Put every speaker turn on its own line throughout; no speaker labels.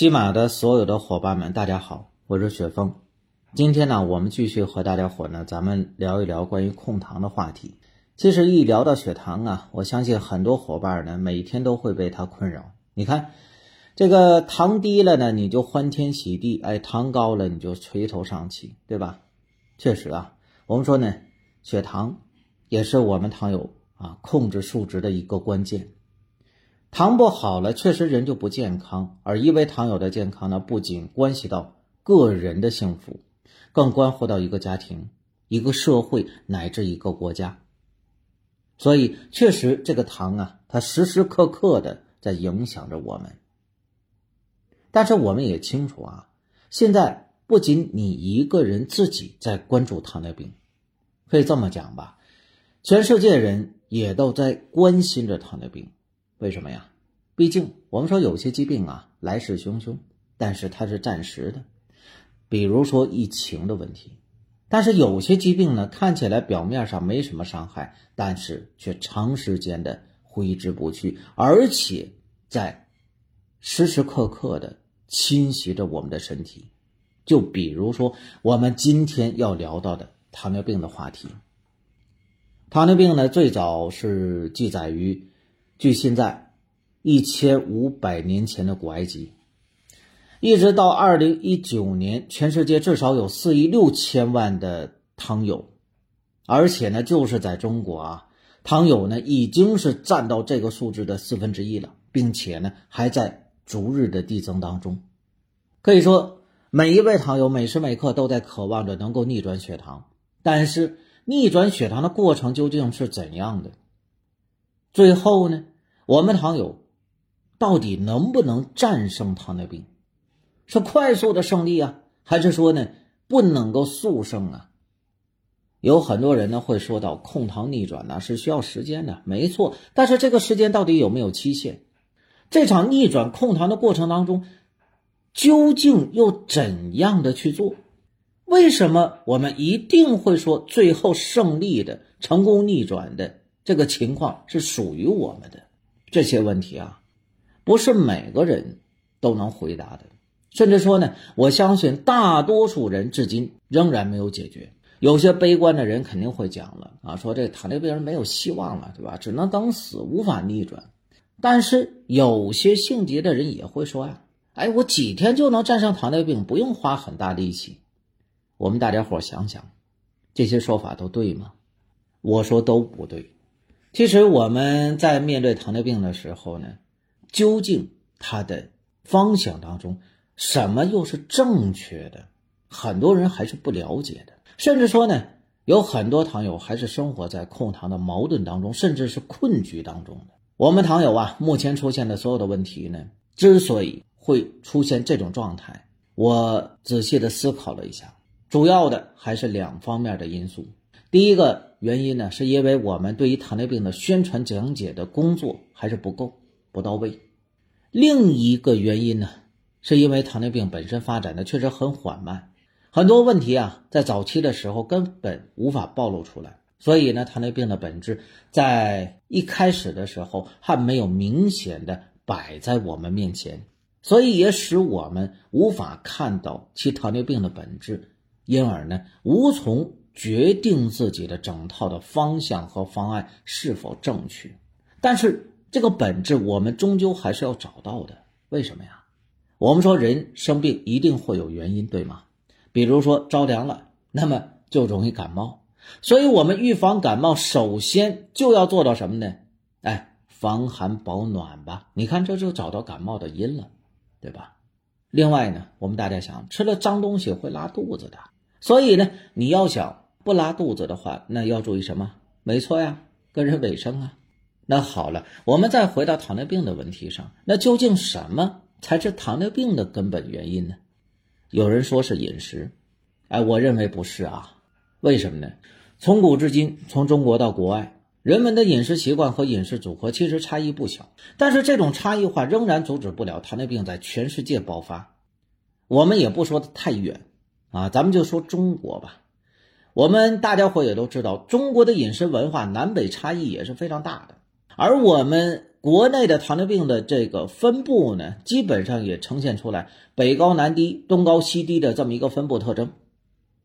喜马的所有的伙伴们，大家好，我是雪峰。今天呢，我们继续和大家伙呢，咱们聊一聊关于控糖的话题。其实一聊到血糖啊，我相信很多伙伴呢，每天都会被它困扰。你看，这个糖低了呢，你就欢天喜地；哎，糖高了，你就垂头丧气，对吧？确实啊，我们说呢，血糖也是我们糖友啊控制数值的一个关键。糖不好了，确实人就不健康。而因为糖友的健康呢，不仅关系到个人的幸福，更关乎到一个家庭、一个社会乃至一个国家。所以，确实这个糖啊，它时时刻刻的在影响着我们。但是我们也清楚啊，现在不仅你一个人自己在关注糖尿病，可以这么讲吧，全世界人也都在关心着糖尿病。为什么呀？毕竟我们说有些疾病啊来势汹汹，但是它是暂时的，比如说疫情的问题。但是有些疾病呢，看起来表面上没什么伤害，但是却长时间的挥之不去，而且在时时刻刻的侵袭着我们的身体。就比如说我们今天要聊到的糖尿病的话题。糖尿病呢，最早是记载于。距现在一千五百年前的古埃及，一直到二零一九年，全世界至少有四亿六千万的糖友，而且呢，就是在中国啊，糖友呢已经是占到这个数字的四分之一了，并且呢还在逐日的递增当中。可以说，每一位糖友每时每刻都在渴望着能够逆转血糖，但是逆转血糖的过程究竟是怎样的？最后呢？我们糖友到底能不能战胜糖尿病？是快速的胜利啊，还是说呢不能够速胜啊？有很多人呢会说到控糖逆转呢是需要时间的，没错。但是这个时间到底有没有期限？这场逆转控糖的过程当中，究竟又怎样的去做？为什么我们一定会说最后胜利的、成功逆转的这个情况是属于我们的？这些问题啊，不是每个人都能回答的，甚至说呢，我相信大多数人至今仍然没有解决。有些悲观的人肯定会讲了啊，说这糖尿病人没有希望了，对吧？只能等死，无法逆转。但是有些性急的人也会说呀，哎，我几天就能战胜糖尿病，不用花很大力气。我们大家伙想想，这些说法都对吗？我说都不对。其实我们在面对糖尿病的时候呢，究竟它的方向当中什么又是正确的？很多人还是不了解的，甚至说呢，有很多糖友还是生活在控糖的矛盾当中，甚至是困局当中的。我们糖友啊，目前出现的所有的问题呢，之所以会出现这种状态，我仔细的思考了一下，主要的还是两方面的因素。第一个原因呢，是因为我们对于糖尿病的宣传讲解的工作还是不够不到位。另一个原因呢，是因为糖尿病本身发展的确实很缓慢，很多问题啊，在早期的时候根本无法暴露出来，所以呢，糖尿病的本质在一开始的时候还没有明显的摆在我们面前，所以也使我们无法看到其糖尿病的本质，因而呢，无从。决定自己的整套的方向和方案是否正确，但是这个本质我们终究还是要找到的。为什么呀？我们说人生病一定会有原因，对吗？比如说着凉了，那么就容易感冒，所以我们预防感冒，首先就要做到什么呢？哎，防寒保暖吧。你看，这就找到感冒的因了，对吧？另外呢，我们大家想，吃了脏东西会拉肚子的。所以呢，你要想不拉肚子的话，那要注意什么？没错呀，个人卫生啊。那好了，我们再回到糖尿病的问题上，那究竟什么才是糖尿病的根本原因呢？有人说是饮食，哎，我认为不是啊。为什么呢？从古至今，从中国到国外，人们的饮食习惯和饮食组合其实差异不小，但是这种差异化仍然阻止不了糖尿病在全世界爆发。我们也不说的太远。啊，咱们就说中国吧，我们大家伙也都知道，中国的饮食文化南北差异也是非常大的。而我们国内的糖尿病的这个分布呢，基本上也呈现出来北高南低、东高西低的这么一个分布特征。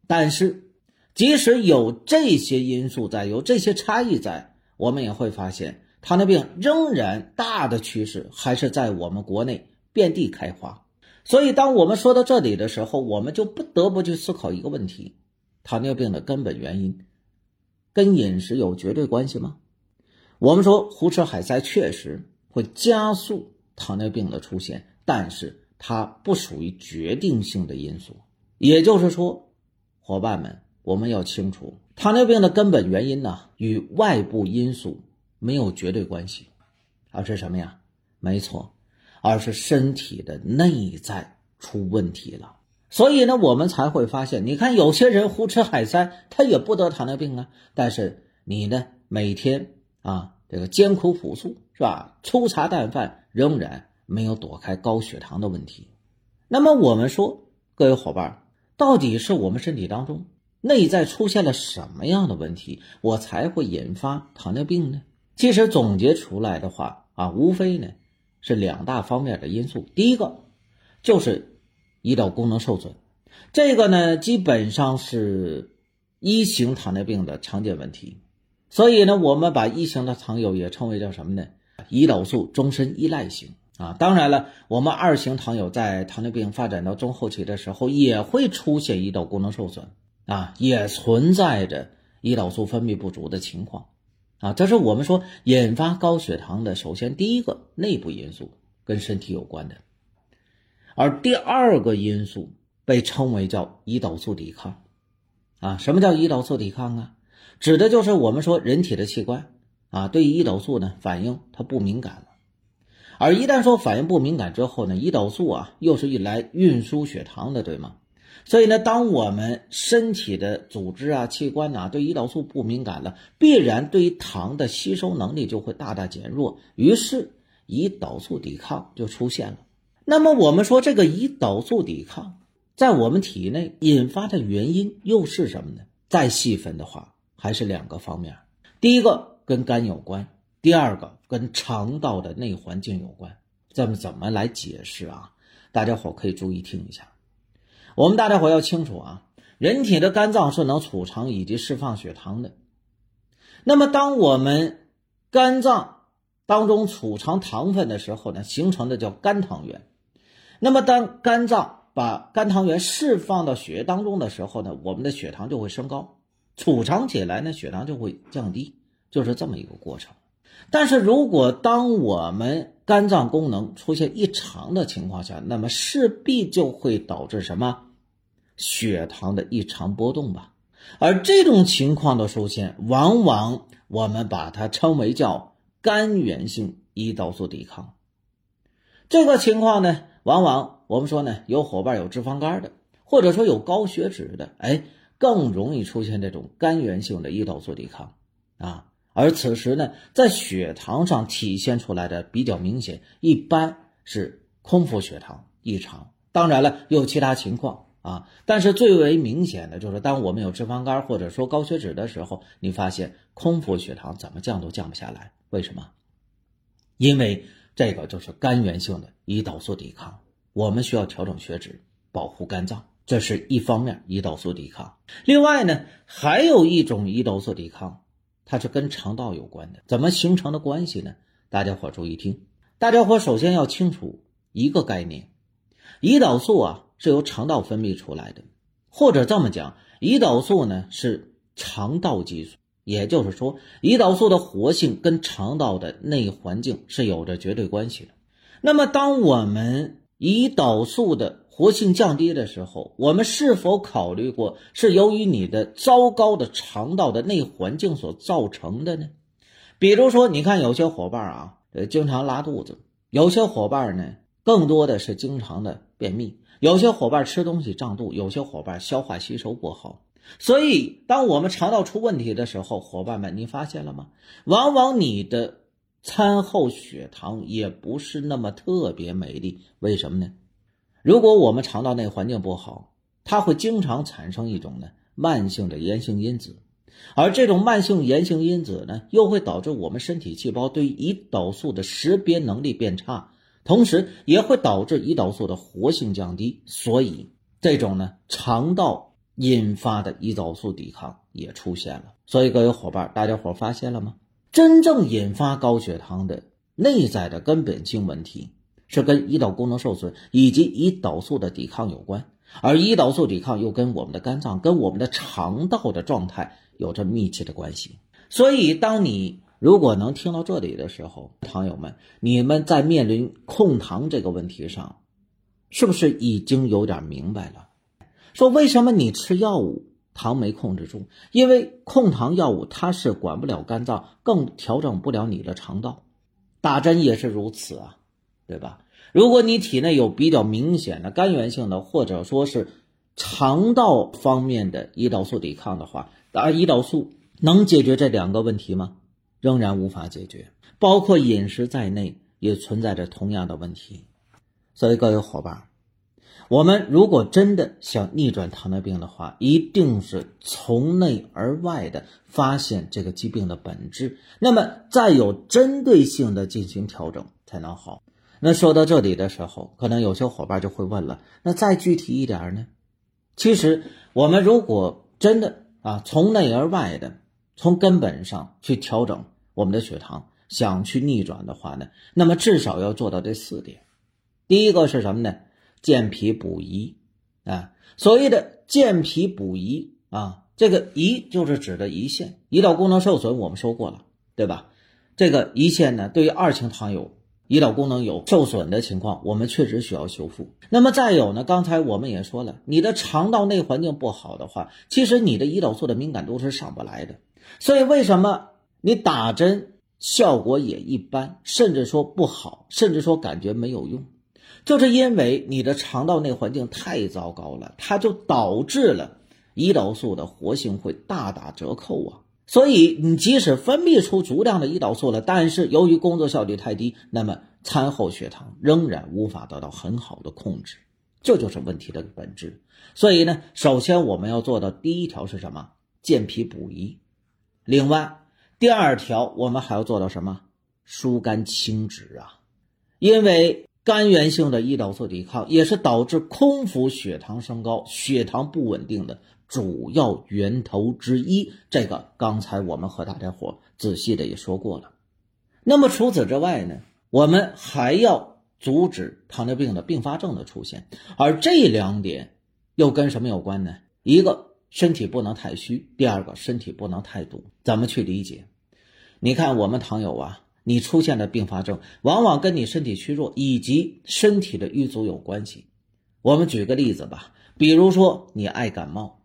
但是，即使有这些因素在，有这些差异在，我们也会发现，糖尿病仍然大的趋势还是在我们国内遍地开花。所以，当我们说到这里的时候，我们就不得不去思考一个问题：糖尿病的根本原因跟饮食有绝对关系吗？我们说胡吃海塞确实会加速糖尿病的出现，但是它不属于决定性的因素。也就是说，伙伴们，我们要清楚，糖尿病的根本原因呢，与外部因素没有绝对关系，而是什么呀？没错。而是身体的内在出问题了，所以呢，我们才会发现，你看有些人胡吃海塞，他也不得糖尿病啊。但是你呢，每天啊，这个艰苦朴素是吧？粗茶淡饭，仍然没有躲开高血糖的问题。那么我们说，各位伙伴，到底是我们身体当中内在出现了什么样的问题，我才会引发糖尿病呢？其实总结出来的话啊，无非呢。是两大方面的因素，第一个就是胰岛功能受损，这个呢基本上是一型糖尿病的常见问题，所以呢我们把一型的糖友也称为叫什么呢？胰岛素终身依赖型啊。当然了，我们二型糖友在糖尿病发展到中后期的时候也会出现胰岛功能受损啊，也存在着胰岛素分泌不足的情况。啊，这是我们说引发高血糖的，首先第一个内部因素跟身体有关的，而第二个因素被称为叫胰岛素抵抗。啊，什么叫胰岛素抵抗啊？指的就是我们说人体的器官啊，对胰岛素呢反应它不敏感了，而一旦说反应不敏感之后呢，胰岛素啊又是用来运输血糖的，对吗？所以呢，当我们身体的组织啊、器官呐对胰岛素不敏感了，必然对于糖的吸收能力就会大大减弱，于是胰岛素抵抗就出现了。那么我们说这个胰岛素抵抗在我们体内引发的原因又是什么呢？再细分的话，还是两个方面：第一个跟肝有关，第二个跟肠道的内环境有关。这么怎么来解释啊？大家伙可以注意听一下。我们大家伙要清楚啊，人体的肝脏是能储藏以及释放血糖的。那么，当我们肝脏当中储藏糖分的时候呢，形成的叫肝糖原。那么，当肝脏把肝糖原释放到血液当中的时候呢，我们的血糖就会升高，储藏起来呢，血糖就会降低，就是这么一个过程。但是如果当我们肝脏功能出现异常的情况下，那么势必就会导致什么？血糖的异常波动吧。而这种情况的出现，往往我们把它称为叫肝源性胰岛素抵抗。这个情况呢，往往我们说呢，有伙伴有脂肪肝的，或者说有高血脂的，哎，更容易出现这种肝源性的胰岛素抵抗啊。而此时呢，在血糖上体现出来的比较明显，一般是空腹血糖异常。当然了，有其他情况啊，但是最为明显的就是，当我们有脂肪肝或者说高血脂的时候，你发现空腹血糖怎么降都降不下来。为什么？因为这个就是肝源性的胰岛素抵抗，我们需要调整血脂，保护肝脏，这是一方面胰岛素抵抗。另外呢，还有一种胰岛素抵抗。它是跟肠道有关的，怎么形成的关系呢？大家伙注意听，大家伙首先要清楚一个概念：胰岛素啊是由肠道分泌出来的，或者这么讲，胰岛素呢是肠道激素，也就是说，胰岛素的活性跟肠道的内环境是有着绝对关系的。那么，当我们胰岛素的活性降低的时候，我们是否考虑过是由于你的糟糕的肠道的内环境所造成的呢？比如说，你看有些伙伴啊，呃，经常拉肚子；有些伙伴呢，更多的是经常的便秘；有些伙伴吃东西胀肚；有些伙伴消化吸收不好。所以，当我们肠道出问题的时候，伙伴们，你发现了吗？往往你的餐后血糖也不是那么特别美丽，为什么呢？如果我们肠道内环境不好，它会经常产生一种呢慢性的炎性因子，而这种慢性炎性因子呢，又会导致我们身体细胞对胰岛素的识别能力变差，同时也会导致胰岛素的活性降低。所以，这种呢，肠道引发的胰岛素抵抗也出现了。所以，各位伙伴，大家伙发现了吗？真正引发高血糖的内在的根本性问题，是跟胰岛功能受损以及胰岛素的抵抗有关。而胰岛素抵抗又跟我们的肝脏、跟我们的肠道的状态有着密切的关系。所以，当你如果能听到这里的时候，朋友们，你们在面临控糖这个问题上，是不是已经有点明白了？说为什么你吃药物糖没控制住？因为控糖药物它是管不了肝脏，更调整不了你的肠道。打针也是如此啊，对吧？如果你体内有比较明显的肝源性的，或者说是肠道方面的胰岛素抵抗的话，打胰岛素能解决这两个问题吗？仍然无法解决，包括饮食在内也存在着同样的问题。所以各位伙伴，我们如果真的想逆转糖尿病的话，一定是从内而外的发现这个疾病的本质，那么再有针对性的进行调整才能好。那说到这里的时候，可能有些伙伴就会问了：那再具体一点呢？其实，我们如果真的啊，从内而外的，从根本上去调整我们的血糖，想去逆转的话呢，那么至少要做到这四点。第一个是什么呢？健脾补胰啊。所谓的健脾补胰啊，这个胰就是指的胰腺，胰岛功能受损，我们说过了，对吧？这个胰腺呢，对于二型糖友。胰岛功能有受损的情况，我们确实需要修复。那么再有呢？刚才我们也说了，你的肠道内环境不好的话，其实你的胰岛素的敏感度是上不来的。所以为什么你打针效果也一般，甚至说不好，甚至说感觉没有用，就是因为你的肠道内环境太糟糕了，它就导致了胰岛素的活性会大打折扣啊。所以，你即使分泌出足量的胰岛素了，但是由于工作效率太低，那么餐后血糖仍然无法得到很好的控制，这就是问题的本质。所以呢，首先我们要做到第一条是什么？健脾补益。另外，第二条我们还要做到什么？疏肝清脂啊，因为肝源性的胰岛素抵抗也是导致空腹血糖升高、血糖不稳定的。主要源头之一，这个刚才我们和大家伙仔细的也说过了。那么除此之外呢，我们还要阻止糖尿病的并发症的出现，而这两点又跟什么有关呢？一个身体不能太虚，第二个身体不能太堵。怎么去理解？你看我们糖友啊，你出现的并发症往往跟你身体虚弱以及身体的瘀阻有关系。我们举个例子吧，比如说你爱感冒。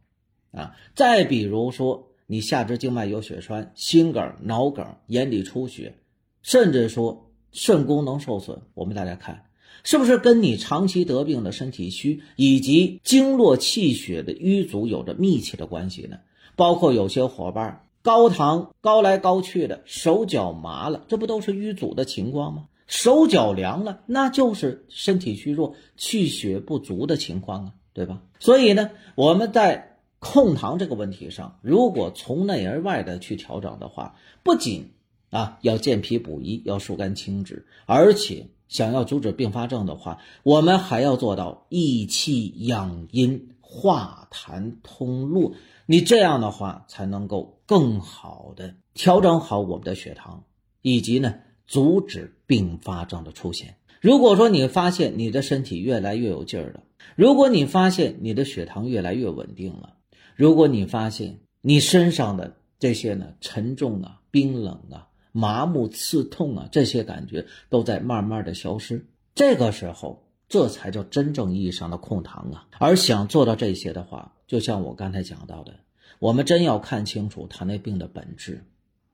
啊，再比如说，你下肢静脉有血栓、心梗、脑梗、眼底出血，甚至说肾功能受损，我们大家看，是不是跟你长期得病的身体虚以及经络气血的瘀阻有着密切的关系呢？包括有些伙伴高糖高来高去的，手脚麻了，这不都是瘀阻的情况吗？手脚凉了，那就是身体虚弱、气血不足的情况啊，对吧？所以呢，我们在控糖这个问题上，如果从内而外的去调整的话，不仅啊要健脾补益，要疏肝清脂，而且想要阻止并发症的话，我们还要做到益气养阴、化痰通络。你这样的话，才能够更好的调整好我们的血糖，以及呢阻止并发症的出现。如果说你发现你的身体越来越有劲儿了，如果你发现你的血糖越来越稳定了，如果你发现你身上的这些呢沉重啊、冰冷啊、麻木、刺痛啊这些感觉都在慢慢的消失，这个时候这才叫真正意义上的控糖啊。而想做到这些的话，就像我刚才讲到的，我们真要看清楚糖尿病的本质，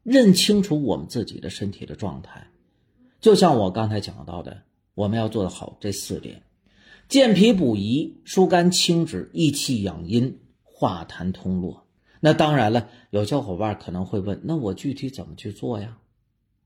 认清楚我们自己的身体的状态。就像我刚才讲到的，我们要做好这四点：健脾补益、疏肝清脂、益气养阴。化痰通络，那当然了。有小伙伴可能会问：那我具体怎么去做呀？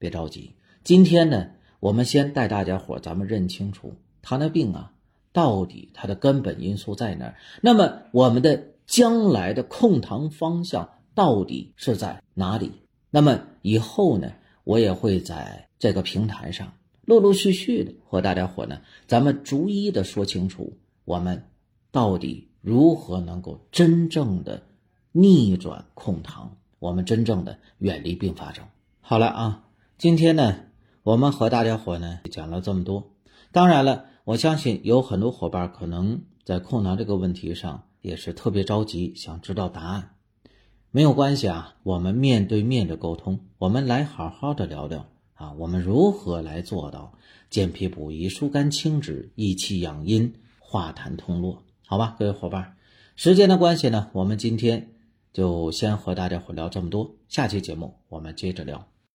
别着急，今天呢，我们先带大家伙咱们认清楚糖尿病啊，到底它的根本因素在哪儿？那么我们的将来的控糖方向到底是在哪里。那么以后呢，我也会在这个平台上陆陆续续的和大家伙呢，咱们逐一的说清楚，我们到底如何能够真正的逆转控糖，我们真正的远离并发症。好了啊，今天呢，我们和大家伙呢讲了这么多。当然了，我相信有很多伙伴可能在控糖这个问题上也是特别着急，想知道答案。没有关系啊，我们面对面的沟通，我们来好好的聊聊啊，我们如何来做到健脾补益、疏肝清脂、益气养阴、化痰通络？好吧，各位伙伴，时间的关系呢，我们今天就先和大家伙聊这么多，下期节目我们接着聊。